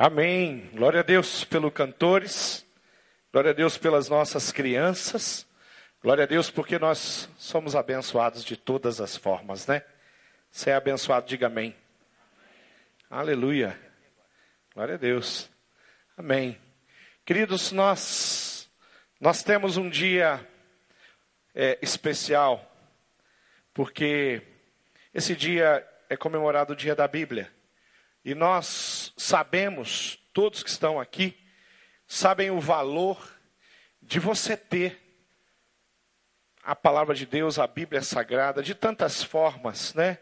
Amém. Glória a Deus pelos cantores. Glória a Deus pelas nossas crianças. Glória a Deus porque nós somos abençoados de todas as formas, né? Você é abençoado, diga amém. amém. Aleluia. Glória a Deus. Amém. Queridos, nós nós temos um dia é, especial porque esse dia é comemorado o dia da Bíblia. E nós sabemos, todos que estão aqui, sabem o valor de você ter a palavra de Deus, a Bíblia Sagrada, de tantas formas, né?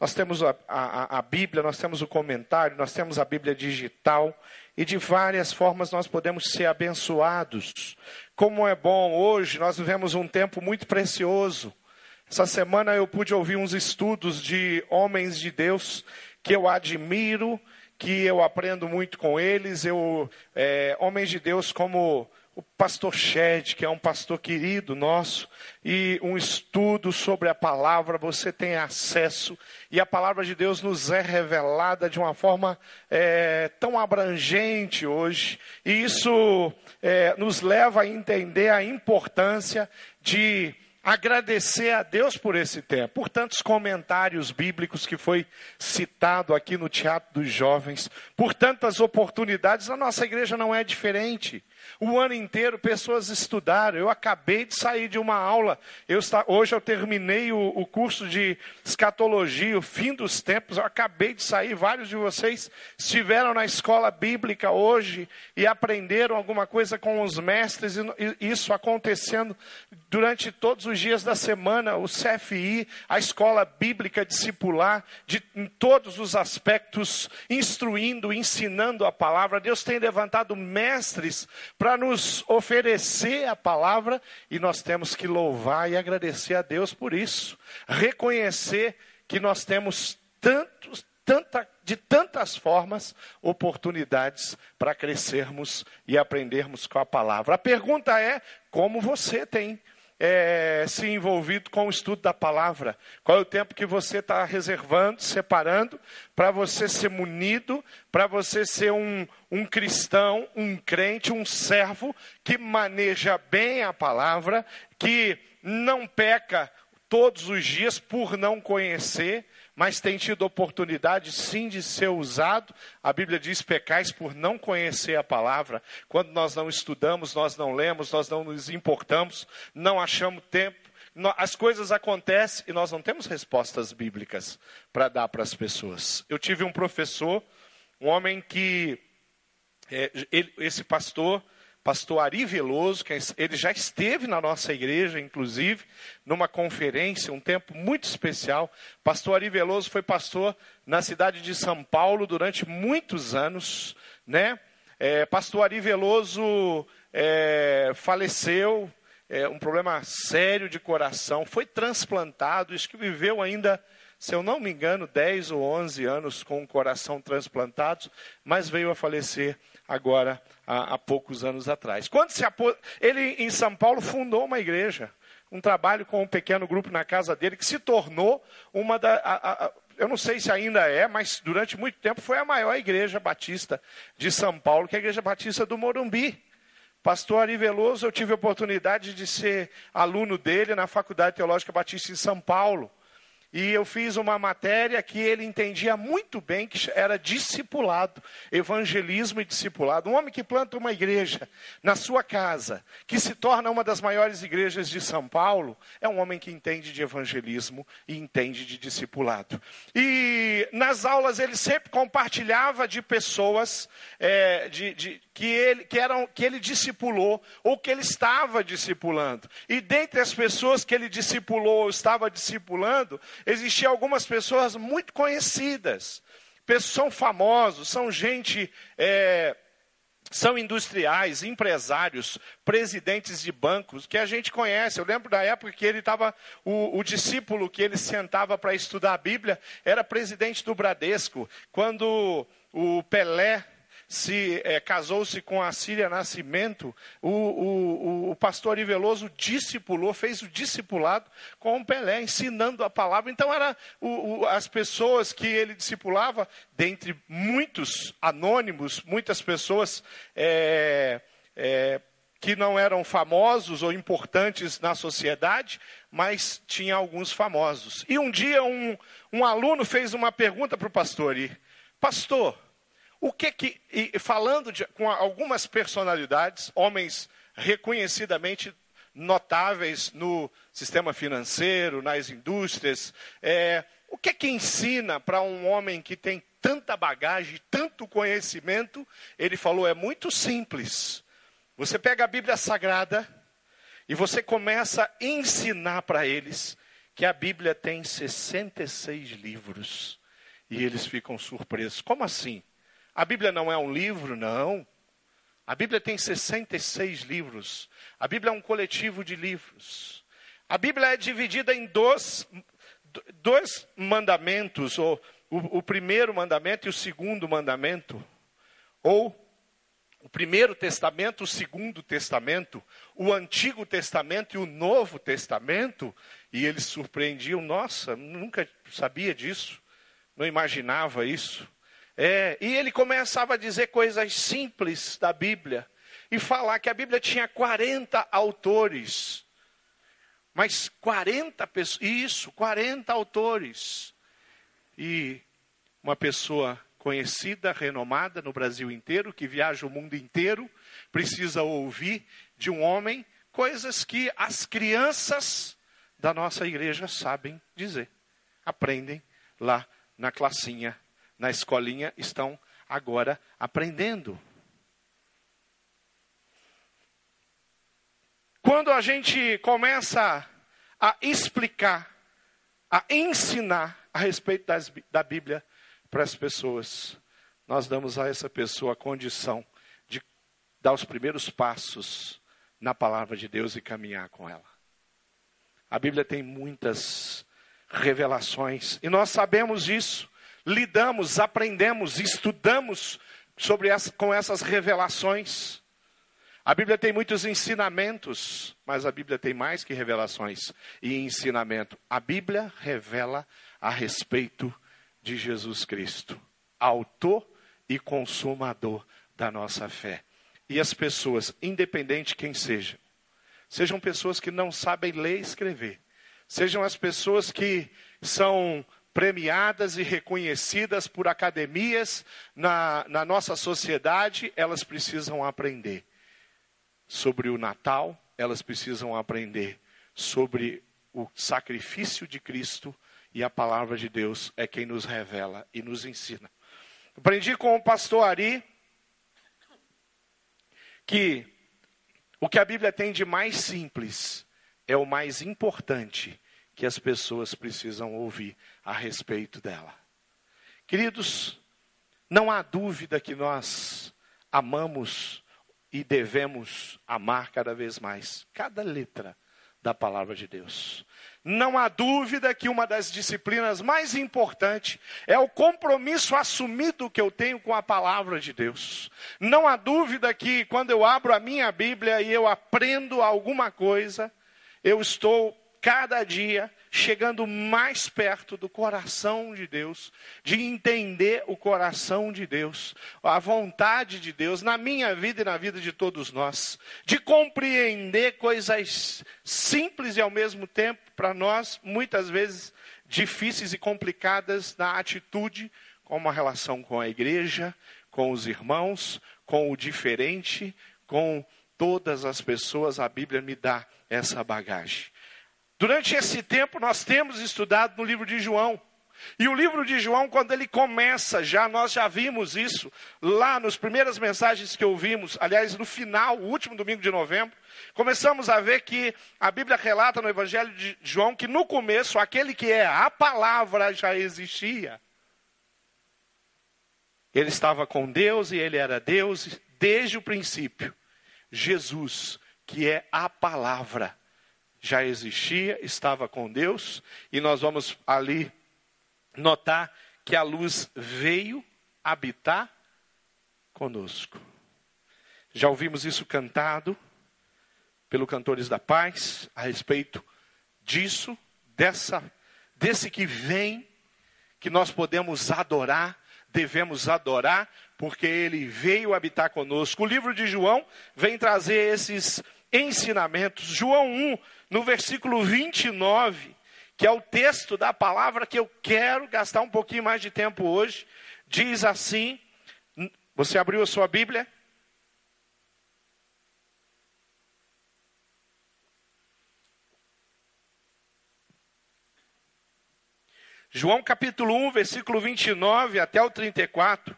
Nós temos a, a, a, Bíblia, nós temos o comentário, nós temos a Bíblia digital, e de várias formas nós podemos ser abençoados. Como é bom, hoje nós vivemos um tempo muito precioso. Essa semana eu pude ouvir uns estudos de homens de Deus que eu admiro, que eu aprendo muito com eles. Eu, é, homens de Deus como o pastor Shed, que é um pastor querido nosso, e um estudo sobre a palavra, você tem acesso, e a palavra de Deus nos é revelada de uma forma é, tão abrangente hoje, e isso é, nos leva a entender a importância de agradecer a Deus por esse tempo, por tantos comentários bíblicos que foi citado aqui no Teatro dos Jovens, por tantas oportunidades, a nossa igreja não é diferente. O ano inteiro pessoas estudaram. Eu acabei de sair de uma aula. Eu está, hoje eu terminei o, o curso de escatologia, o fim dos tempos. Eu acabei de sair. Vários de vocês estiveram na escola bíblica hoje e aprenderam alguma coisa com os mestres. E, e isso acontecendo durante todos os dias da semana. O CFI, a escola bíblica discipular, de, em todos os aspectos, instruindo, ensinando a palavra. Deus tem levantado mestres para nos oferecer a palavra e nós temos que louvar e agradecer a Deus por isso. Reconhecer que nós temos tantos, tanta, de tantas formas oportunidades para crescermos e aprendermos com a palavra. A pergunta é: como você tem é, se envolvido com o estudo da palavra? Qual é o tempo que você está reservando, separando, para você ser munido, para você ser um, um cristão, um crente, um servo que maneja bem a palavra, que não peca todos os dias por não conhecer, mas tem tido oportunidade sim de ser usado. A Bíblia diz: pecais por não conhecer a palavra. Quando nós não estudamos, nós não lemos, nós não nos importamos, não achamos tempo. As coisas acontecem e nós não temos respostas bíblicas para dar para as pessoas. Eu tive um professor, um homem que, é, ele, esse pastor, pastor Ari Veloso, que é ele já esteve na nossa igreja, inclusive, numa conferência, um tempo muito especial. Pastor Ari Veloso foi pastor na cidade de São Paulo durante muitos anos, né? É, pastor Ari Veloso é, faleceu, é, um problema sério de coração, foi transplantado, isso que viveu ainda se eu não me engano, 10 ou 11 anos com o coração transplantado, mas veio a falecer agora há, há poucos anos atrás. Quando se ele em São Paulo fundou uma igreja, um trabalho com um pequeno grupo na casa dele que se tornou uma da a, a, eu não sei se ainda é, mas durante muito tempo foi a maior igreja batista de São Paulo, que é a igreja batista do Morumbi. Pastor Ari Veloso, eu tive a oportunidade de ser aluno dele na Faculdade Teológica Batista em São Paulo. E eu fiz uma matéria que ele entendia muito bem, que era discipulado, evangelismo e discipulado. Um homem que planta uma igreja na sua casa, que se torna uma das maiores igrejas de São Paulo, é um homem que entende de evangelismo e entende de discipulado. E nas aulas ele sempre compartilhava de pessoas é, de, de, que, ele, que, eram, que ele discipulou ou que ele estava discipulando. E dentre as pessoas que ele discipulou ou estava discipulando, existiam algumas pessoas muito conhecidas. Pessoas são famosos, são gente. É, são industriais, empresários, presidentes de bancos que a gente conhece. Eu lembro da época que ele estava, o, o, discípulo que ele sentava para estudar a Bíblia era presidente do Bradesco. Quando o Pelé se é, casou-se com a Síria Nascimento, o, o, o, pastor Iveloso discipulou, fez o discipulado com o Pelé, ensinando a palavra. Então, eram as pessoas que ele discipulava, dentre muitos anônimos, muitas pessoas é, é, que não eram famosos ou importantes na sociedade, mas tinha alguns famosos. E um dia um, um aluno fez uma pergunta para o pastor, e, pastor, o que que, falando de, com algumas personalidades, homens reconhecidamente notáveis no sistema financeiro, nas indústrias, é, o que que ensina para um homem que tem tanta bagagem, tanto conhecimento? Ele falou, é muito simples. Você pega a Bíblia Sagrada e você começa a ensinar para eles que a Bíblia tem 66 livros. E eles ficam surpresos. Como assim? A Bíblia não é um livro? Não. A Bíblia tem 66 livros. A Bíblia é um coletivo de livros. A Bíblia é dividida em dois, dois mandamentos, ou o, o primeiro mandamento e o segundo mandamento. Ou o primeiro testamento, o segundo testamento, o antigo testamento e o novo testamento, e eles surpreendiam, nossa, nunca sabia disso, não imaginava isso. É, e ele começava a dizer coisas simples da Bíblia, e falar que a Bíblia tinha 40 autores, mas 40 pessoas, isso, 40 autores. E uma pessoa conhecida, renomada no Brasil inteiro, que viaja o mundo inteiro, precisa ouvir de um homem coisas que as crianças da nossa igreja sabem dizer. Aprendem lá na classinha, na escolinha, estão agora aprendendo. Quando a gente começa a explicar, a ensinar a respeito das, da Bíblia, para as pessoas. Nós damos a essa pessoa a condição de dar os primeiros passos na palavra de Deus e caminhar com ela. A Bíblia tem muitas revelações e nós sabemos isso, lidamos, aprendemos, estudamos sobre com essas revelações. A Bíblia tem muitos ensinamentos, mas a Bíblia tem mais que revelações e ensinamento. A Bíblia revela a respeito de Jesus Cristo, autor e consumador da nossa fé. E as pessoas, independente quem seja, sejam pessoas que não sabem ler e escrever, sejam as pessoas que são premiadas e reconhecidas por academias na, na nossa sociedade, elas precisam aprender sobre o Natal, elas precisam aprender sobre o sacrifício de Cristo e a palavra de Deus é quem nos revela e nos ensina. Aprendi com o pastor Ari que o que a Bíblia tem de mais simples é o mais importante que as pessoas precisam ouvir a respeito dela. Queridos, não há dúvida que nós amamos e devemos amar cada vez mais cada letra da palavra de Deus. Não há dúvida que uma das disciplinas mais importantes é o compromisso assumido que eu tenho com a palavra de Deus. Não há dúvida que quando eu abro a minha Bíblia e eu aprendo alguma coisa, eu estou cada dia chegando mais perto do coração de Deus, de entender o coração de Deus, a vontade de Deus na minha vida e na vida de todos nós, de compreender coisas simples e ao mesmo tempo, para nós, muitas vezes difíceis e complicadas na atitude, como a relação com a igreja, com os irmãos, com o diferente, com todas as pessoas, a Bíblia me dá essa bagagem. Durante esse tempo, nós temos estudado no livro de João. E o livro de João, quando ele começa, já nós já vimos isso lá nas primeiras mensagens que ouvimos, aliás, no final, o último domingo de novembro, começamos a ver que a Bíblia relata no Evangelho de João que no começo aquele que é a palavra já existia. Ele estava com Deus e ele era Deus desde o princípio. Jesus, que é a palavra já existia, estava com Deus, e nós vamos ali notar que a luz veio habitar conosco. Já ouvimos isso cantado pelo Cantores da Paz a respeito disso, dessa desse que vem, que nós podemos adorar, devemos adorar, porque ele veio habitar conosco. O livro de João vem trazer esses ensinamentos. João 1, no versículo 29, que é o texto da palavra que eu quero gastar um pouquinho mais de tempo hoje, diz assim: Você abriu a sua Bíblia? João capítulo 1, versículo 29 até o 34,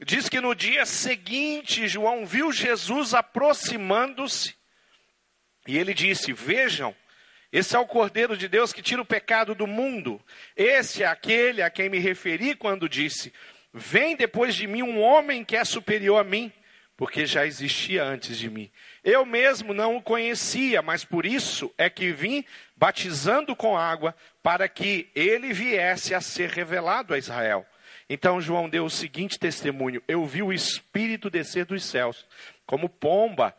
diz que no dia seguinte João viu Jesus aproximando-se e ele disse: Vejam, esse é o Cordeiro de Deus que tira o pecado do mundo. Esse é aquele a quem me referi quando disse: Vem depois de mim um homem que é superior a mim, porque já existia antes de mim. Eu mesmo não o conhecia, mas por isso é que vim batizando com água, para que ele viesse a ser revelado a Israel. Então João deu o seguinte testemunho: Eu vi o Espírito descer dos céus, como pomba,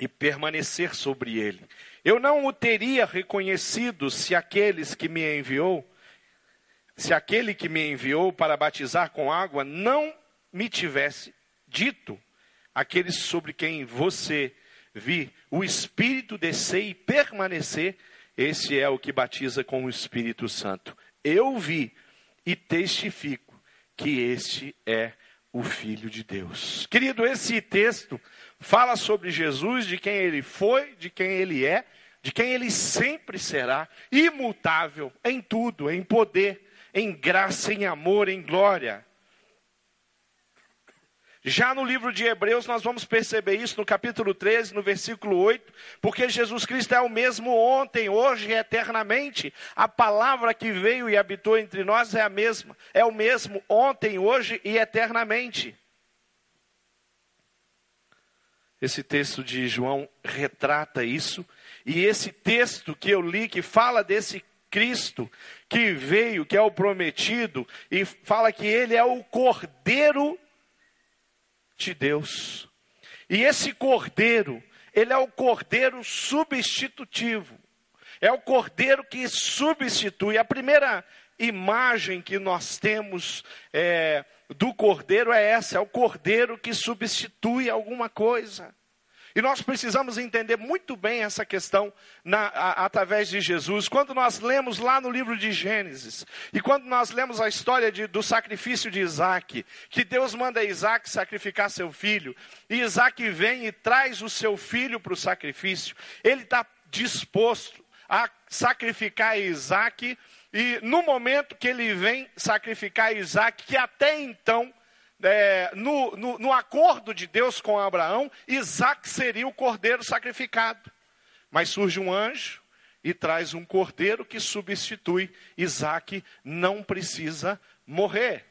e permanecer sobre ele. Eu não o teria reconhecido se aqueles que me enviou, se aquele que me enviou para batizar com água não me tivesse dito aqueles sobre quem você vi o Espírito descer e permanecer, esse é o que batiza com o Espírito Santo. Eu vi e testifico que este é o Filho de Deus. Querido, esse texto fala sobre Jesus, de quem ele foi, de quem ele é, de quem ele sempre será, imutável em tudo, em poder, em graça, em amor, em glória. Já no livro de Hebreus, nós vamos perceber isso no capítulo 13, no versículo 8, porque Jesus Cristo é o mesmo ontem, hoje e eternamente. A palavra que veio e habitou entre nós é a mesma, é o mesmo ontem, hoje e eternamente. Esse texto de João retrata isso, e esse texto que eu li, que fala desse Cristo que veio, que é o prometido, e fala que ele é o cordeiro de Deus. E esse cordeiro, ele é o cordeiro substitutivo. É o cordeiro que substitui. A primeira imagem que nós temos é, do cordeiro é essa: é o cordeiro que substitui alguma coisa. E nós precisamos entender muito bem essa questão na, a, através de Jesus. Quando nós lemos lá no livro de Gênesis, e quando nós lemos a história de, do sacrifício de Isaac, que Deus manda Isaac sacrificar seu filho, e Isaac vem e traz o seu filho para o sacrifício, ele está disposto a sacrificar Isaac, e no momento que ele vem sacrificar Isaac, que até então é, no, no, no acordo de Deus com Abraão, Isaac seria o cordeiro sacrificado. Mas surge um anjo e traz um cordeiro que substitui Isaac, não precisa morrer.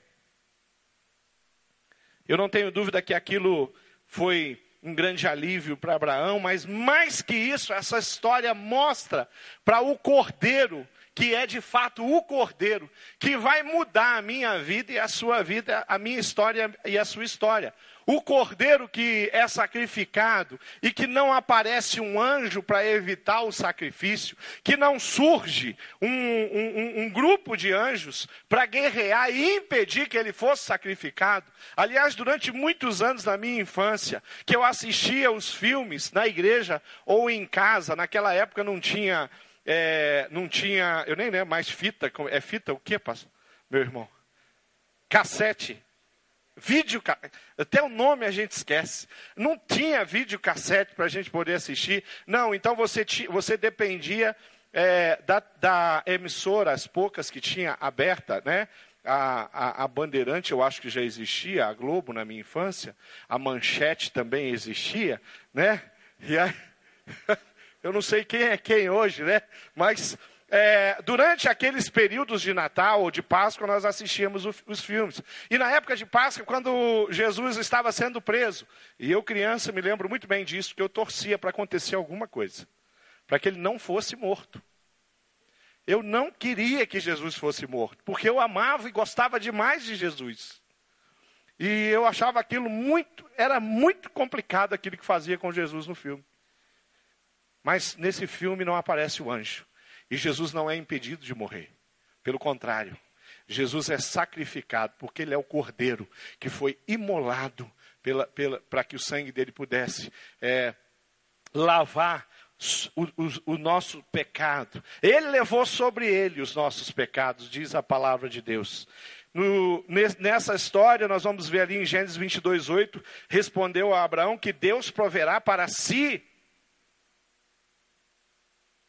Eu não tenho dúvida que aquilo foi um grande alívio para Abraão, mas mais que isso, essa história mostra para o cordeiro que é de fato o Cordeiro, que vai mudar a minha vida e a sua vida, a minha história e a sua história. O Cordeiro que é sacrificado e que não aparece um anjo para evitar o sacrifício, que não surge um, um, um grupo de anjos para guerrear e impedir que ele fosse sacrificado. Aliás, durante muitos anos da minha infância, que eu assistia os filmes na igreja ou em casa, naquela época não tinha é, não tinha, eu nem lembro mais fita, é fita o que, meu irmão? Cassete. Vídeo, até o nome a gente esquece. Não tinha vídeo cassete para a gente poder assistir. Não, então você, você dependia é, da, da, emissora, as poucas que tinha aberta, né? A, a, a, Bandeirante eu acho que já existia, a Globo na minha infância, a Manchete também existia, né? E aí, Eu não sei quem é quem hoje, né? Mas é, durante aqueles períodos de Natal ou de Páscoa, nós assistíamos o, os filmes. E na época de Páscoa, quando Jesus estava sendo preso, e eu, criança, me lembro muito bem disso, que eu torcia para acontecer alguma coisa, para que ele não fosse morto. Eu não queria que Jesus fosse morto, porque eu amava e gostava demais de Jesus. E eu achava aquilo muito, era muito complicado aquilo que fazia com Jesus no filme. Mas nesse filme não aparece o anjo. E Jesus não é impedido de morrer. Pelo contrário, Jesus é sacrificado porque ele é o cordeiro que foi imolado para que o sangue dele pudesse é, lavar o, o, o, nosso pecado. Ele levou sobre ele os nossos pecados, diz a palavra de Deus. No, nessa história, nós vamos ver ali em Gênesis 22, 8, respondeu a Abraão que Deus proverá para si,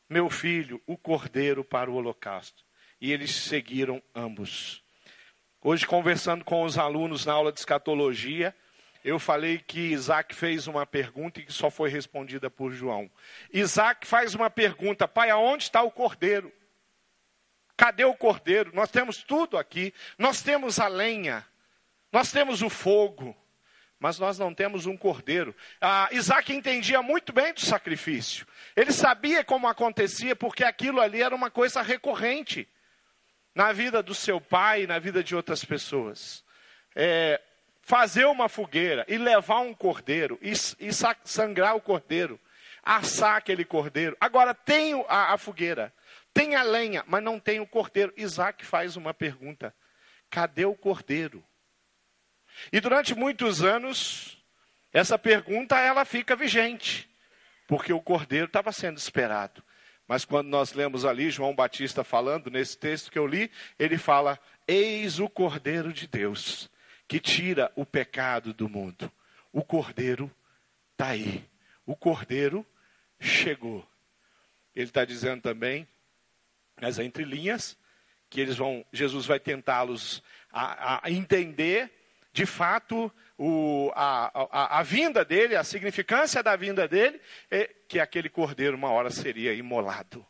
meu filho, o cordeiro para o holocausto. E eles seguiram ambos. Hoje, conversando com os alunos na aula de escatologia, eu falei que Isaac fez uma pergunta e que só foi respondida por João. Isaac faz uma pergunta: Pai, aonde está o cordeiro? Cadê o cordeiro? Nós temos tudo aqui. Nós temos a lenha, nós temos o fogo, mas nós não temos um cordeiro. Ah, Isaac entendia muito bem do sacrifício. Ele sabia como acontecia, porque aquilo ali era uma coisa recorrente na vida do seu pai e na vida de outras pessoas. É, fazer uma fogueira e levar um cordeiro e, e sangrar o cordeiro, assar aquele cordeiro. Agora tem a, a fogueira, tem a lenha, mas não tem o cordeiro. Isaac faz uma pergunta: cadê o cordeiro? E durante muitos anos, essa pergunta ela fica vigente, porque o cordeiro estava sendo esperado. Mas quando nós lemos ali João Batista falando nesse texto que eu li, ele fala: Eis o Cordeiro de Deus que tira o pecado do mundo. O Cordeiro está aí. O Cordeiro chegou. Ele está dizendo também, nas entrelinhas, que eles vão, Jesus vai tentá-los a, a, entender de fato o, a, a, a, vinda dele, a significância da vinda dele, é que aquele cordeiro uma hora seria imolado.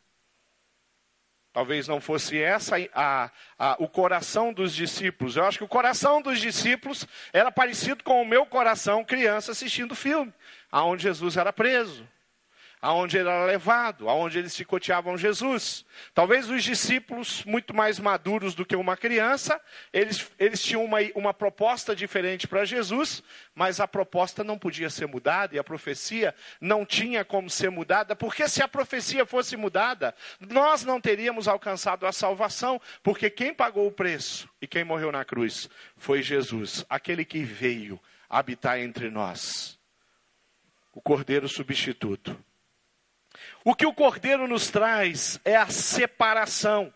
Talvez não fosse essa a, a, o coração dos discípulos. Eu acho que o coração dos discípulos era parecido com o meu coração, criança, assistindo filme, aonde Jesus era preso aonde ele era levado, aonde eles chicoteavam Jesus. Talvez os discípulos, muito mais maduros do que uma criança, eles, eles tinham uma, uma proposta diferente para Jesus, mas a proposta não podia ser mudada e a profecia não tinha como ser mudada, porque se a profecia fosse mudada, nós não teríamos alcançado a salvação, porque quem pagou o preço e quem morreu na cruz foi Jesus, aquele que veio habitar entre nós. O Cordeiro substituto. O que o Cordeiro nos traz é a separação.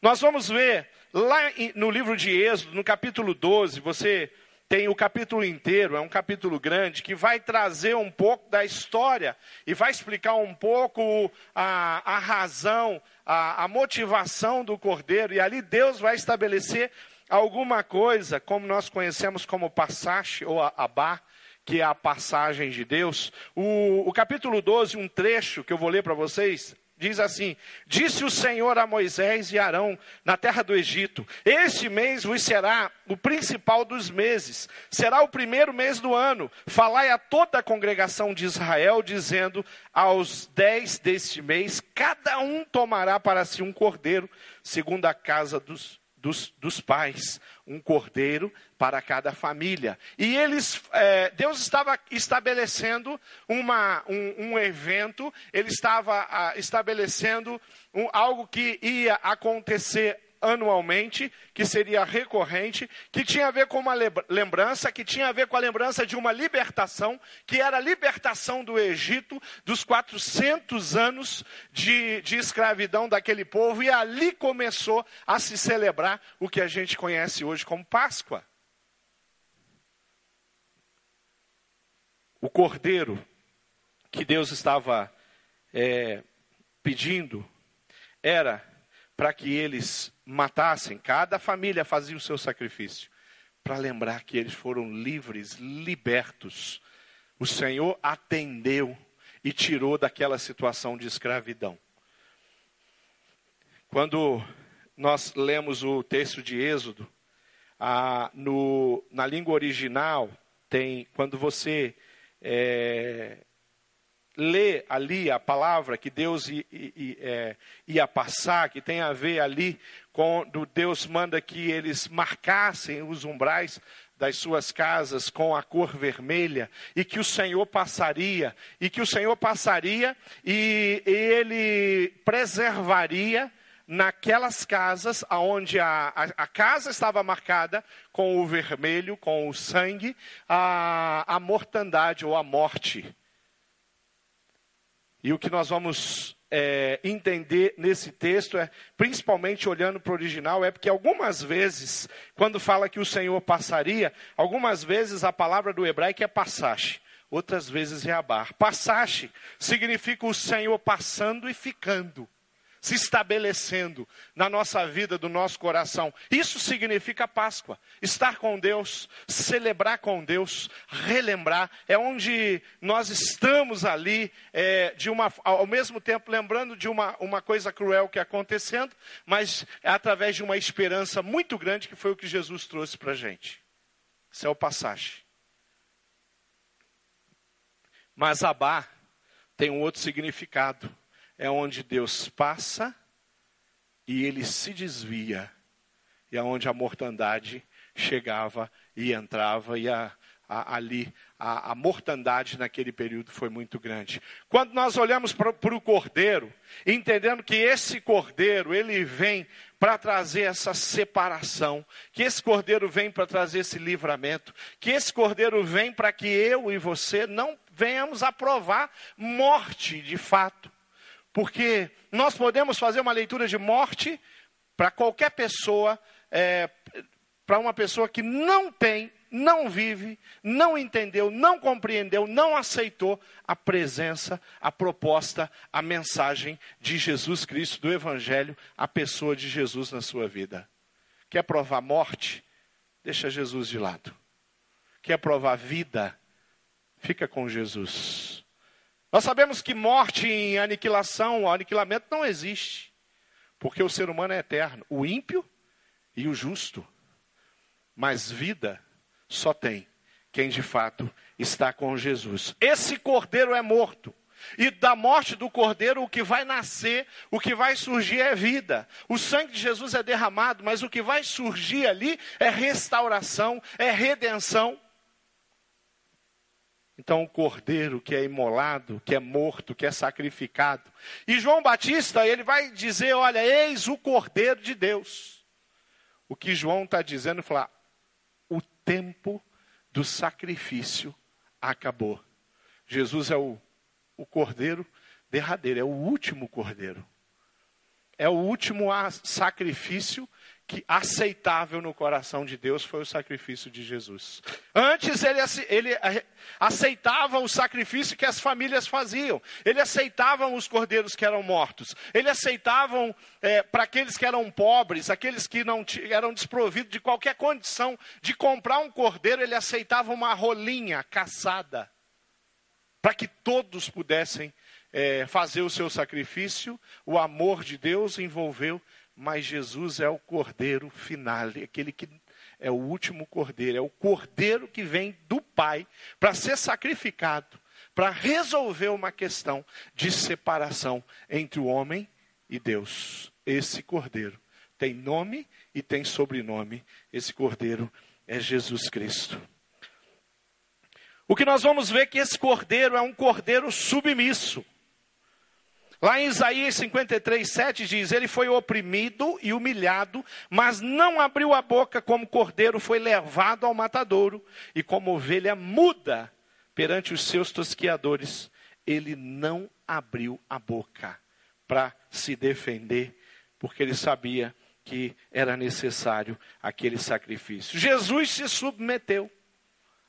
Nós vamos ver lá no livro de Êxodo, no capítulo 12, você tem o capítulo inteiro, é um capítulo grande, que vai trazer um pouco da história e vai explicar um pouco a, a razão, a, a motivação do cordeiro, e ali Deus vai estabelecer alguma coisa, como nós conhecemos como passache ou abá, que é a passagem de Deus. O, o capítulo 12, um trecho que eu vou ler para vocês, diz assim: Disse o Senhor a Moisés e Arão na terra do Egito: Este mês vos será o principal dos meses, será o primeiro mês do ano. Falai a toda a congregação de Israel, dizendo: Aos dez deste mês, cada um tomará para si um cordeiro, segundo a casa dos, dos, dos pais um cordeiro para cada família. E eles, é, Deus estava estabelecendo uma, um, um evento, Ele estava a, estabelecendo um, algo que ia acontecer anualmente, que seria recorrente, que tinha a ver com uma lembrança, que tinha a ver com a lembrança de uma libertação, que era a libertação do Egito, dos 400 anos de, de escravidão daquele povo, e ali começou a se celebrar o que a gente conhece hoje como Páscoa. O cordeiro que Deus estava é, pedindo era para que eles matassem, cada família fazia o seu sacrifício, para lembrar que eles foram livres, libertos. O Senhor atendeu e tirou daquela situação de escravidão. Quando nós lemos o texto de Êxodo, no, na língua original, tem, quando você é, lê ali a palavra que Deus ia, é, ia passar, que tem a ver ali quando Deus manda que eles marcassem os umbrais das suas casas com a cor vermelha, e que o Senhor passaria, e que o Senhor passaria e ele preservaria naquelas casas onde a, a, a, casa estava marcada com o vermelho, com o sangue, a, a mortandade ou a morte. E o que nós vamos é, entender nesse texto é, principalmente olhando para o original, é porque algumas vezes, quando fala que o Senhor passaria, algumas vezes a palavra do hebraico é passache, outras vezes é abar. Passache significa o Senhor passando e ficando se estabelecendo na nossa vida, do nosso coração. Isso significa Páscoa. Estar com Deus, celebrar com Deus, relembrar. É onde nós estamos ali, é, de uma, ao mesmo tempo lembrando de uma, uma coisa cruel que é acontecendo, mas é através de uma esperança muito grande que foi o que Jesus trouxe para a gente. Isso é o passagem. Mas Abá tem um outro significado é onde Deus passa e ele se desvia, e é onde a mortandade chegava e entrava, e a, a, ali a, a, mortandade naquele período foi muito grande. Quando nós olhamos para o cordeiro, entendendo que esse cordeiro, ele vem para trazer essa separação, que esse cordeiro vem para trazer esse livramento, que esse cordeiro vem para que eu e você não venhamos a provar morte de fato. Porque nós podemos fazer uma leitura de morte para qualquer pessoa, é, para uma pessoa que não tem, não vive, não entendeu, não compreendeu, não aceitou a presença, a proposta, a mensagem de Jesus Cristo, do Evangelho, a pessoa de Jesus na sua vida. Quer provar morte? Deixa Jesus de lado. Quer provar vida? Fica com Jesus. Nós sabemos que morte em aniquilação, aniquilamento não existe, porque o ser humano é eterno, o ímpio e o justo. Mas vida só tem quem de fato está com Jesus. Esse cordeiro é morto. E da morte do cordeiro, o que vai nascer, o que vai surgir é vida. O sangue de Jesus é derramado, mas o que vai surgir ali é restauração, é redenção. Então, o cordeiro que é imolado, que é morto, que é sacrificado. E João Batista, ele vai dizer: Olha, eis o cordeiro de Deus. O que João está dizendo, falar, o tempo do sacrifício acabou. Jesus é o, o cordeiro derradeiro, é o último cordeiro. É o último sacrifício que aceitável no coração de Deus foi o sacrifício de Jesus. Antes ele, ele aceitava o sacrifício que as famílias faziam, ele aceitava os cordeiros que eram mortos, ele aceitava é, para aqueles que eram pobres, aqueles que não eram desprovidos de qualquer condição de comprar um cordeiro, ele aceitava uma rolinha caçada, para que todos pudessem é, fazer o seu sacrifício, o amor de Deus envolveu mas Jesus é o cordeiro final, aquele que é o último cordeiro, é o cordeiro que vem do Pai para ser sacrificado, para resolver uma questão de separação entre o homem e Deus. Esse cordeiro tem nome e tem sobrenome. Esse cordeiro é Jesus Cristo. O que nós vamos ver é que esse cordeiro é um cordeiro submisso. Lá em Isaías 53, 7 diz: Ele foi oprimido e humilhado, mas não abriu a boca, como cordeiro foi levado ao matadouro, e como ovelha muda perante os seus tosquiadores, ele não abriu a boca para se defender, porque ele sabia que era necessário aquele sacrifício. Jesus se submeteu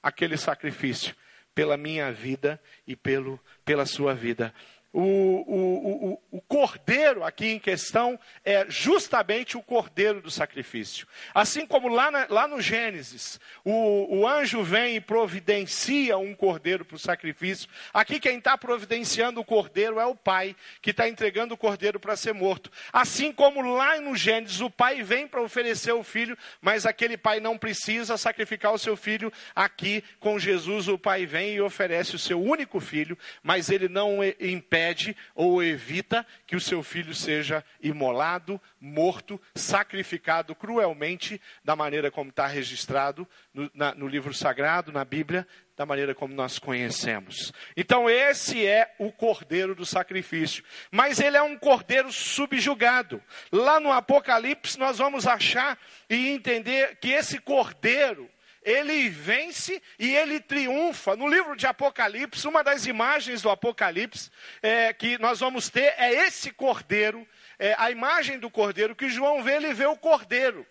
àquele sacrifício pela minha vida e pelo, pela sua vida o, o, o, o, cordeiro aqui em questão é justamente o cordeiro do sacrifício. Assim como lá, na, lá no Gênesis, o, o anjo vem e providencia um cordeiro para o sacrifício. Aqui quem está providenciando o cordeiro é o pai, que está entregando o cordeiro para ser morto. Assim como lá no Gênesis, o pai vem para oferecer o filho, mas aquele pai não precisa sacrificar o seu filho. Aqui com Jesus, o pai vem e oferece o seu único filho, mas ele não impede impede ou evita que o seu filho seja imolado, morto, sacrificado cruelmente, da maneira como está registrado no, na, no livro sagrado, na Bíblia, da maneira como nós conhecemos. Então, esse é o cordeiro do sacrifício. Mas ele é um cordeiro subjugado. Lá no Apocalipse, nós vamos achar e entender que esse cordeiro ele vence e ele triunfa. No livro de Apocalipse, uma das imagens do Apocalipse é, que nós vamos ter é esse cordeiro, é, a imagem do cordeiro que João vê, ele vê o cordeiro.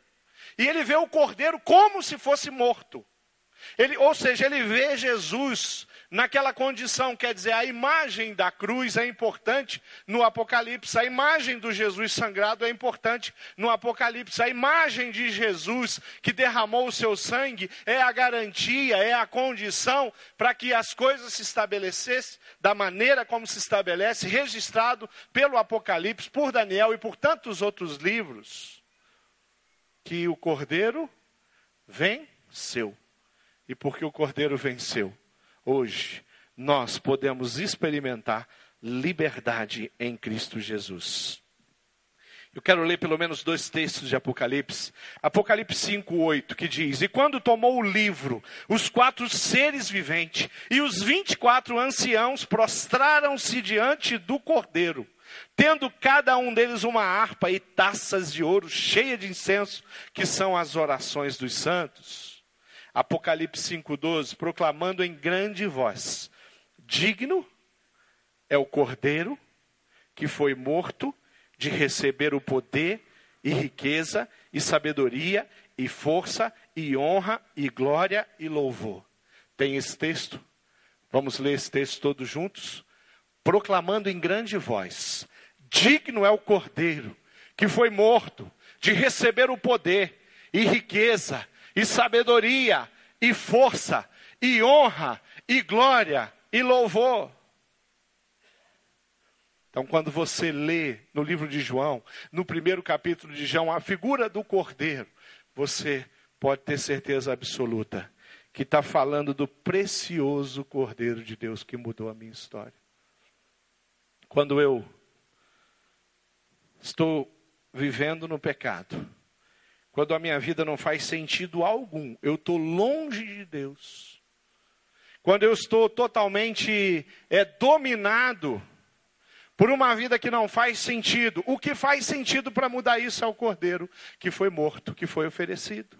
E ele vê o cordeiro como se fosse morto. Ele, ou seja, ele vê Jesus naquela condição, quer dizer, a imagem da cruz é importante no Apocalipse, a imagem do Jesus sangrado é importante no Apocalipse, a imagem de Jesus que derramou o seu sangue é a garantia, é a condição para que as coisas se estabelecessem da maneira como se estabelece, registrado pelo Apocalipse, por Daniel e por tantos outros livros, que o Cordeiro venceu. E porque o Cordeiro venceu, hoje nós podemos experimentar liberdade em Cristo Jesus. Eu quero ler pelo menos dois textos de Apocalipse. Apocalipse 5:8, que diz: "E quando tomou o livro, os quatro seres viventes e os vinte e quatro anciãos prostraram-se diante do Cordeiro, tendo cada um deles uma harpa e taças de ouro cheias de incenso, que são as orações dos santos." Apocalipse 5,12, proclamando em grande voz: Digno é o cordeiro que foi morto de receber o poder e riqueza e sabedoria e força e honra e glória e louvor. Tem esse texto? Vamos ler esse texto todos juntos? Proclamando em grande voz: Digno é o cordeiro que foi morto de receber o poder e riqueza e sabedoria, e força, e honra, e glória, e louvor. Então, quando você lê no livro de João, no primeiro capítulo de João, a figura do cordeiro, você pode ter certeza absoluta que está falando do precioso cordeiro de Deus que mudou a minha história. Quando eu estou vivendo no pecado, quando a minha vida não faz sentido algum, eu estou longe de Deus. Quando eu estou totalmente é, dominado por uma vida que não faz sentido, o que faz sentido para mudar isso é o cordeiro que foi morto, que foi oferecido.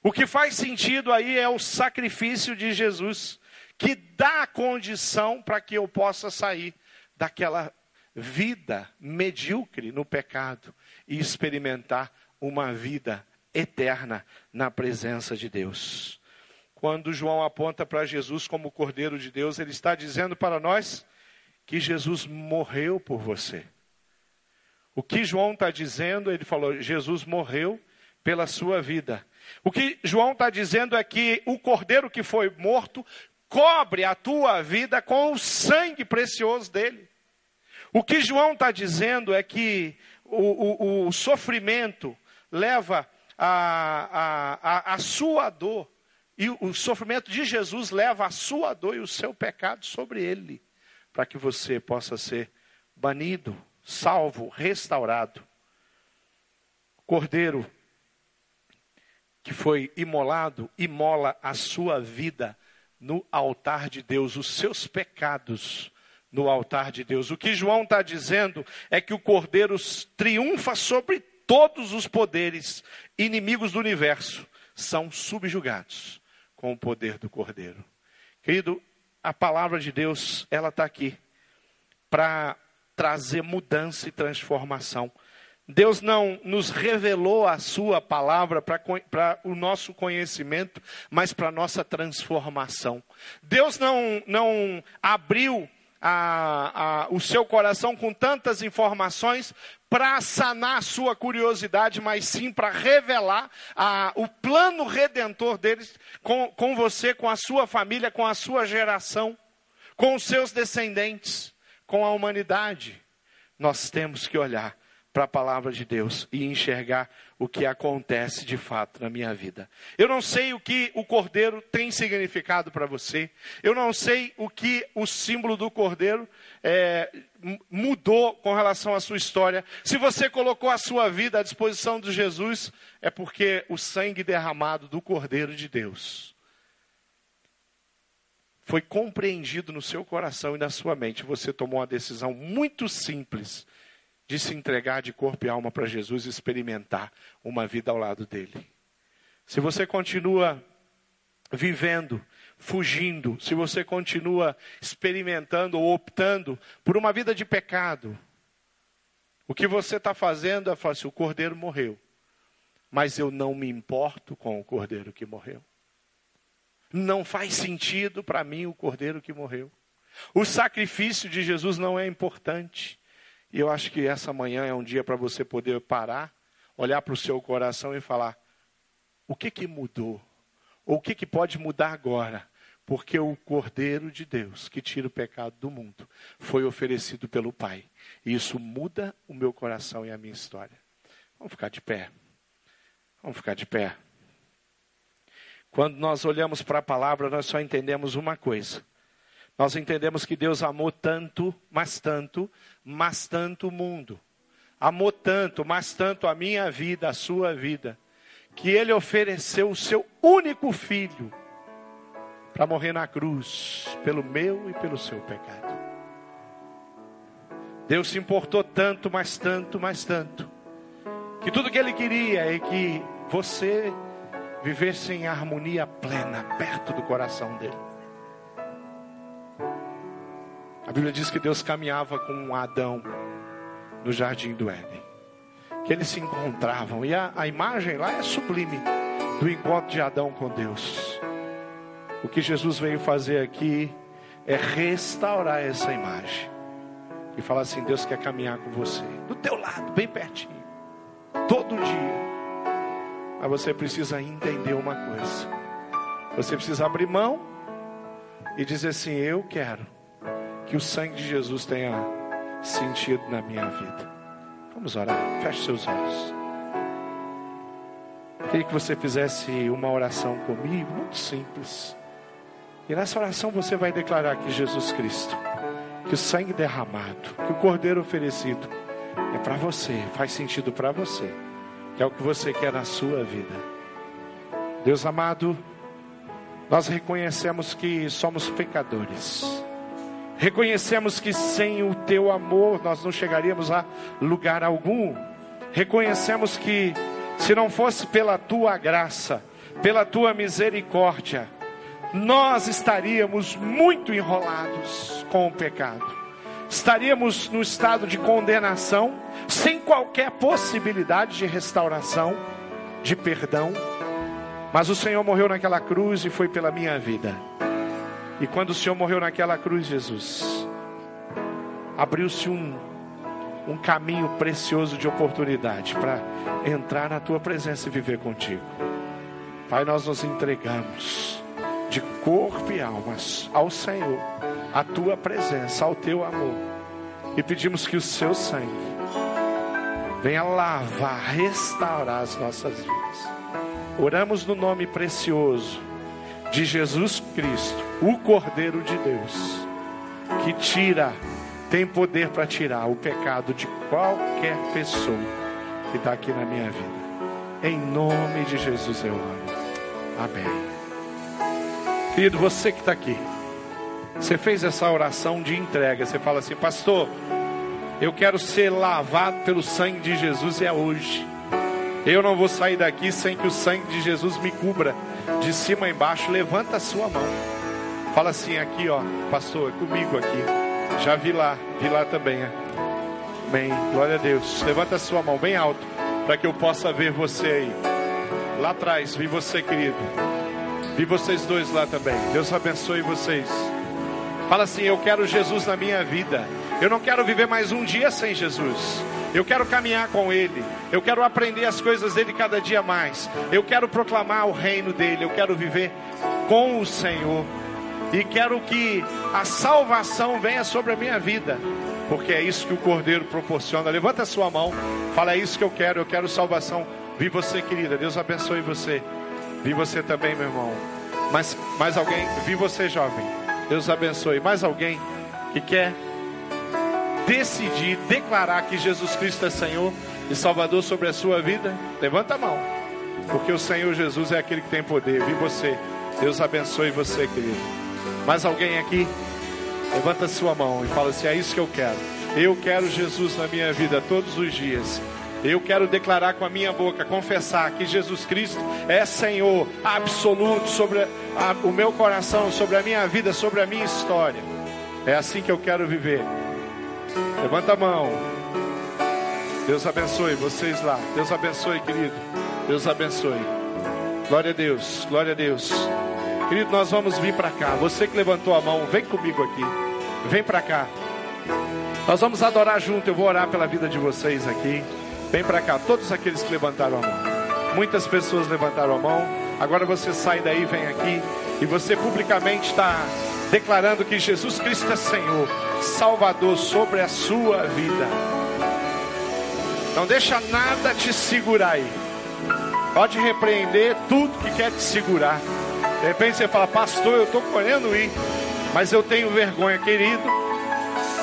O que faz sentido aí é o sacrifício de Jesus, que dá a condição para que eu possa sair daquela vida medíocre no pecado e experimentar uma vida eterna na presença de Deus. Quando João aponta para Jesus como Cordeiro de Deus, ele está dizendo para nós que Jesus morreu por você. O que João está dizendo, ele falou: Jesus morreu pela sua vida. O que João está dizendo é que o cordeiro que foi morto cobre a tua vida com o sangue precioso dele. O que João está dizendo é que o, o, o sofrimento leva a, a, a, sua dor, e o sofrimento de Jesus leva a sua dor e o seu pecado sobre ele, para que você possa ser banido, salvo, restaurado. Cordeiro que foi imolado, imola a sua vida no altar de Deus, os seus pecados no altar de Deus. O que João está dizendo é que o Cordeiro triunfa sobre todos os poderes inimigos do universo, são subjugados com o poder do Cordeiro. Querido, a palavra de Deus, ela está aqui para trazer mudança e transformação. Deus não nos revelou a sua palavra para o nosso conhecimento, mas para a nossa transformação. Deus não, não abriu a, a, o seu coração com tantas informações para sanar a sua curiosidade, mas sim para revelar a, o plano redentor deles com, com você, com a sua família, com a sua geração, com os seus descendentes, com a humanidade. Nós temos que olhar para a palavra de Deus e enxergar o que acontece de fato na minha vida. Eu não sei o que o cordeiro tem significado para você. Eu não sei o que o símbolo do cordeiro é, mudou com relação à sua história. Se você colocou a sua vida à disposição de Jesus, é porque o sangue derramado do cordeiro de Deus foi compreendido no seu coração e na sua mente. Você tomou uma decisão muito simples de se entregar de corpo e alma para Jesus e experimentar uma vida ao lado dele. Se você continua vivendo, fugindo, se você continua experimentando ou optando por uma vida de pecado, o que você está fazendo é falar assim: o cordeiro morreu, mas eu não me importo com o cordeiro que morreu. Não faz sentido para mim o cordeiro que morreu. O sacrifício de Jesus não é importante. E eu acho que essa manhã é um dia para você poder parar, olhar para o seu coração e falar: o que, que mudou? Ou o que, que pode mudar agora? Porque o Cordeiro de Deus, que tira o pecado do mundo, foi oferecido pelo Pai. E isso muda o meu coração e a minha história. Vamos ficar de pé. Vamos ficar de pé. Quando nós olhamos para a palavra, nós só entendemos uma coisa. Nós entendemos que Deus amou tanto, mas tanto, mas tanto o mundo. Amou tanto, mas tanto a minha vida, a sua vida, que Ele ofereceu o seu único filho para morrer na cruz, pelo meu e pelo seu pecado. Deus se importou tanto, mas tanto, mas tanto, que tudo que Ele queria é que você vivesse em harmonia plena, perto do coração dele. A Bíblia diz que Deus caminhava com Adão no jardim do Éden. Que eles se encontravam. E a, a imagem lá é sublime do encontro de Adão com Deus. O que Jesus veio fazer aqui é restaurar essa imagem. E falar assim: Deus quer caminhar com você, do teu lado, bem pertinho, todo dia. Mas você precisa entender uma coisa. Você precisa abrir mão e dizer assim: Eu quero que o sangue de Jesus tenha sentido na minha vida. Vamos orar, feche seus olhos. Queria que você fizesse uma oração comigo, muito simples. E nessa oração você vai declarar que Jesus Cristo, que o sangue derramado, que o cordeiro oferecido é para você, faz sentido para você, que é o que você quer na sua vida. Deus amado, nós reconhecemos que somos pecadores Reconhecemos que sem o teu amor nós não chegaríamos a lugar algum. Reconhecemos que se não fosse pela tua graça, pela tua misericórdia, nós estaríamos muito enrolados com o pecado. Estaríamos no estado de condenação, sem qualquer possibilidade de restauração, de perdão. Mas o Senhor morreu naquela cruz e foi pela minha vida. E quando o Senhor morreu naquela cruz, Jesus, abriu-se um, um caminho precioso de oportunidade para entrar na tua presença e viver contigo. Pai, nós nos entregamos de corpo e alma ao Senhor, à tua presença, ao teu amor, e pedimos que o seu sangue venha lavar, restaurar as nossas vidas. Oramos no nome precioso de Jesus Cristo, o Cordeiro de Deus, que tira, tem poder para tirar o pecado de qualquer pessoa que está aqui na minha vida. Em nome de Jesus eu amo. Amém. Querido, você que está aqui, você fez essa oração de entrega. Você fala assim, pastor, eu quero ser lavado pelo sangue de Jesus e é hoje. Eu não vou sair daqui sem que o sangue de Jesus me cubra de cima a embaixo, levanta a sua mão. Fala assim aqui, ó, pastor, é comigo aqui. Já vi lá, vi lá também. É. Amém. Glória a Deus. Levanta a sua mão bem alto para que eu possa ver você aí. Lá atrás, vi você, querido. Vi vocês dois lá também. Deus abençoe vocês. Fala assim: Eu quero Jesus na minha vida. Eu não quero viver mais um dia sem Jesus. Eu quero caminhar com Ele. Eu quero aprender as coisas dele cada dia mais. Eu quero proclamar o reino dele. Eu quero viver com o Senhor. E quero que a salvação venha sobre a minha vida. porque é isso que o Cordeiro proporciona. Levanta a sua mão, fala: É isso que eu quero, eu quero salvação. Vi você, querida, Deus abençoe você. Vi você também, meu irmão. Mas mais alguém? Vi você, jovem. Deus abençoe. Mais alguém que quer decidir, declarar que Jesus Cristo é Senhor e Salvador sobre a sua vida? Levanta a mão. Porque o Senhor Jesus é aquele que tem poder. Vi você. Deus abençoe você, querido. Mais alguém aqui? Levanta a sua mão e fala assim: É isso que eu quero. Eu quero Jesus na minha vida todos os dias. Eu quero declarar com a minha boca, confessar que Jesus Cristo é Senhor absoluto sobre a, o meu coração, sobre a minha vida, sobre a minha história. É assim que eu quero viver. Levanta a mão. Deus abençoe vocês lá. Deus abençoe, querido. Deus abençoe. Glória a Deus, glória a Deus. Querido, nós vamos vir para cá. Você que levantou a mão, vem comigo aqui. Vem para cá. Nós vamos adorar junto. Eu vou orar pela vida de vocês aqui. Vem para cá, todos aqueles que levantaram a mão. Muitas pessoas levantaram a mão. Agora você sai daí, vem aqui. E você publicamente está declarando que Jesus Cristo é Senhor, Salvador sobre a sua vida. Não deixa nada te segurar aí. Pode repreender tudo que quer te segurar. De repente você fala, pastor, eu estou querendo ir, mas eu tenho vergonha, querido.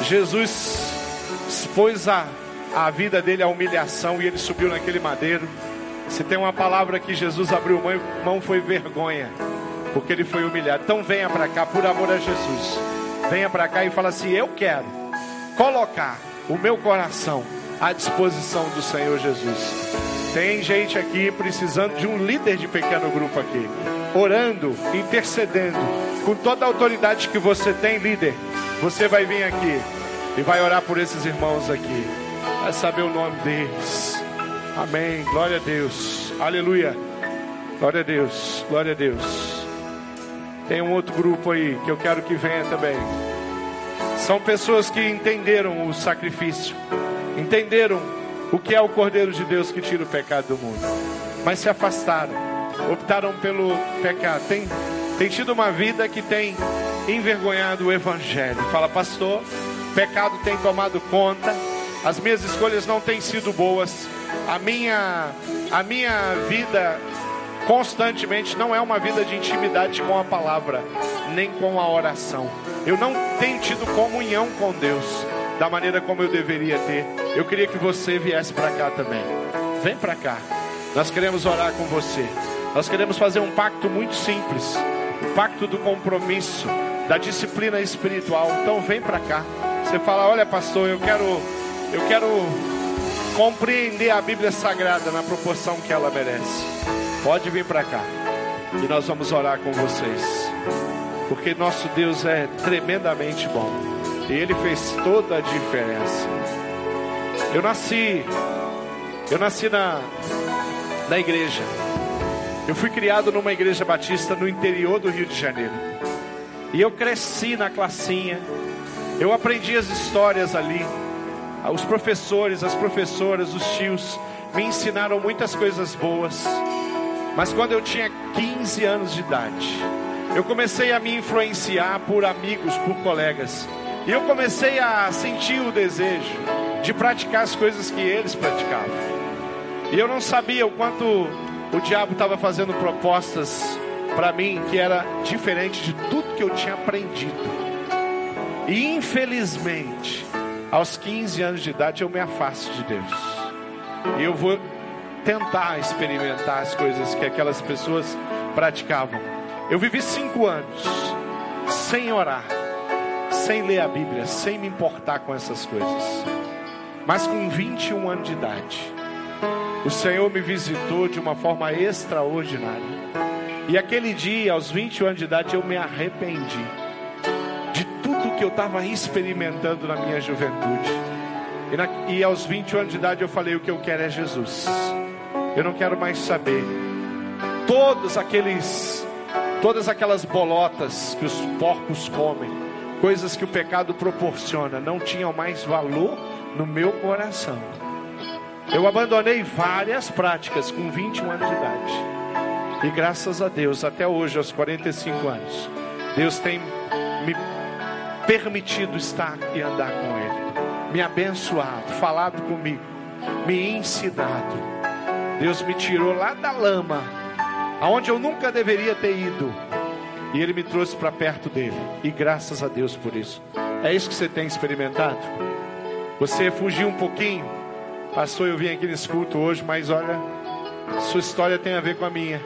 Jesus expôs a, a vida dele à humilhação e ele subiu naquele madeiro. Se tem uma palavra que Jesus abriu mão, mão foi vergonha porque ele foi humilhado. Então venha para cá por amor a Jesus. Venha para cá e fala assim: Eu quero colocar o meu coração à disposição do Senhor Jesus. Tem gente aqui precisando de um líder de pequeno grupo aqui, orando, intercedendo, com toda a autoridade que você tem, líder. Você vai vir aqui e vai orar por esses irmãos aqui, vai saber o nome deles. Amém. Glória a Deus. Aleluia. Glória a Deus. Glória a Deus. Tem um outro grupo aí que eu quero que venha também. São pessoas que entenderam o sacrifício, entenderam o que é o Cordeiro de Deus que tira o pecado do mundo, mas se afastaram, optaram pelo pecado. Tem, tem tido uma vida que tem envergonhado o Evangelho. Fala, pastor, pecado tem tomado conta, as minhas escolhas não têm sido boas, a minha, a minha vida constantemente não é uma vida de intimidade com a palavra, nem com a oração. Eu não tenho tido comunhão com Deus da maneira como eu deveria ter. Eu queria que você viesse para cá também. Vem para cá. Nós queremos orar com você. Nós queremos fazer um pacto muito simples, o pacto do compromisso, da disciplina espiritual. Então vem para cá. Você fala: "Olha, pastor, eu quero eu quero compreender a Bíblia Sagrada na proporção que ela merece. Pode vir para cá e nós vamos orar com vocês, porque nosso Deus é tremendamente bom e Ele fez toda a diferença. Eu nasci, eu nasci na, na igreja. Eu fui criado numa igreja batista no interior do Rio de Janeiro. E eu cresci na classinha. Eu aprendi as histórias ali. Os professores, as professoras, os tios me ensinaram muitas coisas boas. Mas quando eu tinha 15 anos de idade, eu comecei a me influenciar por amigos, por colegas. E eu comecei a sentir o desejo de praticar as coisas que eles praticavam. E eu não sabia o quanto o diabo estava fazendo propostas para mim que era diferente de tudo que eu tinha aprendido. E infelizmente, aos 15 anos de idade eu me afasto de Deus. E eu vou tentar experimentar as coisas que aquelas pessoas praticavam. Eu vivi cinco anos sem orar, sem ler a Bíblia, sem me importar com essas coisas. Mas com 21 anos de idade, o Senhor me visitou de uma forma extraordinária. E aquele dia, aos 21 anos de idade, eu me arrependi de tudo que eu estava experimentando na minha juventude. E, na, e aos 21 anos de idade eu falei: o que eu quero é Jesus. Eu não quero mais saber. Todos aqueles, todas aquelas bolotas que os porcos comem, coisas que o pecado proporciona, não tinham mais valor no meu coração. Eu abandonei várias práticas com 21 anos de idade. E graças a Deus, até hoje, aos 45 anos, Deus tem me permitido estar e andar com Ele. me abençoado, falado comigo, me ensinado. Deus me tirou lá da lama, aonde eu nunca deveria ter ido, e Ele me trouxe para perto dele. E graças a Deus por isso. É isso que você tem experimentado? Você fugiu um pouquinho, pastor. Eu vim aqui nesse culto hoje, mas olha, sua história tem a ver com a minha.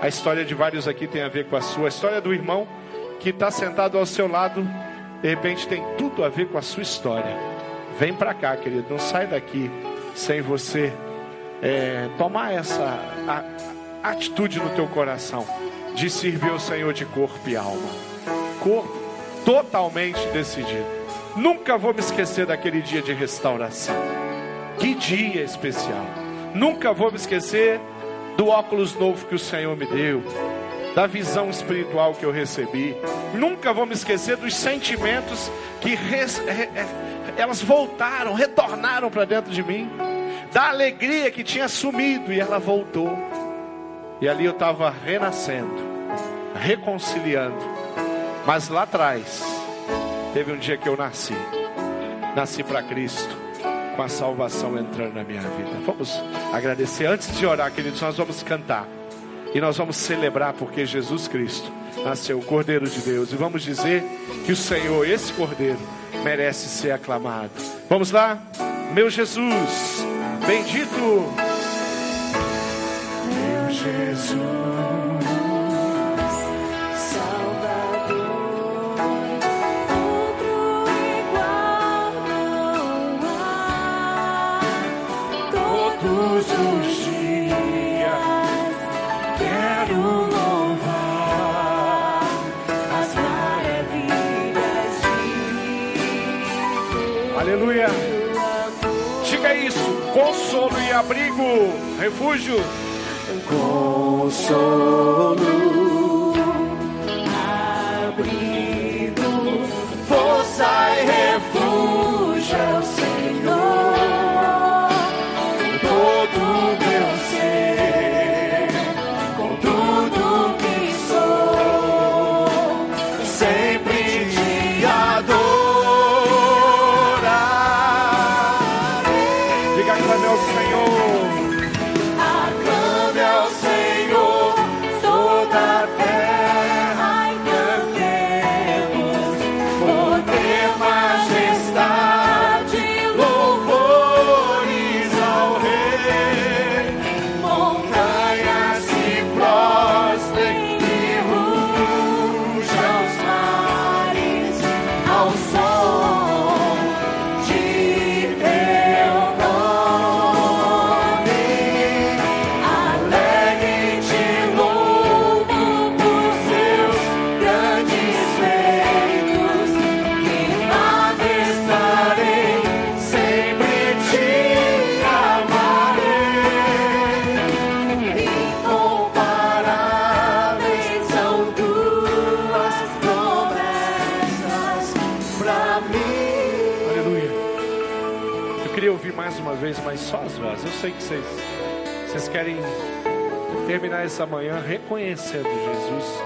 A história de vários aqui tem a ver com a sua. A história do irmão que está sentado ao seu lado, de repente tem tudo a ver com a sua história. Vem para cá, querido. Não sai daqui sem você é, tomar essa a, atitude no teu coração de servir o Senhor de corpo e alma. Corpo totalmente decidido. Nunca vou me esquecer daquele dia de restauração. Que dia especial. Nunca vou me esquecer do óculos novo que o Senhor me deu, da visão espiritual que eu recebi. Nunca vou me esquecer dos sentimentos que res, re, elas voltaram, retornaram para dentro de mim, da alegria que tinha sumido e ela voltou. E ali eu estava renascendo, reconciliando. Mas lá atrás, teve um dia que eu nasci. Nasci para Cristo, com a salvação entrando na minha vida. Vamos agradecer. Antes de orar, queridos, nós vamos cantar. E nós vamos celebrar porque Jesus Cristo nasceu, o Cordeiro de Deus. E vamos dizer que o Senhor, esse Cordeiro, merece ser aclamado. Vamos lá? Meu Jesus, bendito. Meu Jesus. Abrigo, refúgio, consolo, terminar essa manhã reconhecendo Jesus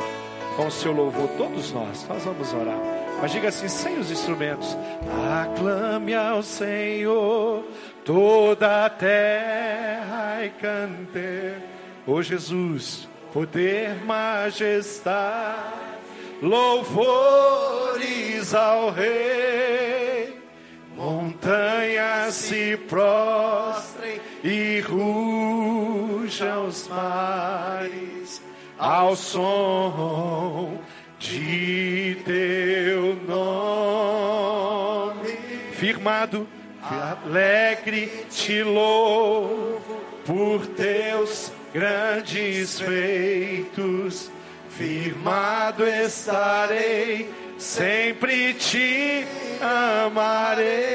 com o seu louvor, todos nós. Nós vamos orar. Mas diga assim, sem os instrumentos: Aclame ao Senhor toda a terra e cante. Ô Jesus, poder, majestade, louvores ao Rei. Montanhas se prostrem e rujam os mares ao som de teu nome. Firmado, alegre te louvo por teus grandes feitos. Firmado estarei, sempre te amarei.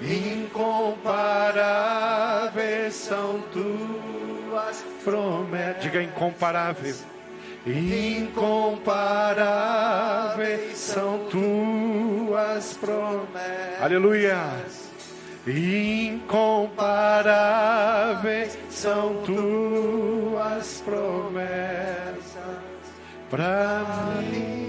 Incomparáveis são tuas promessas. Diga incomparável. Incomparáveis são tuas promessas. Aleluia. Incomparáveis são tuas promessas para mim.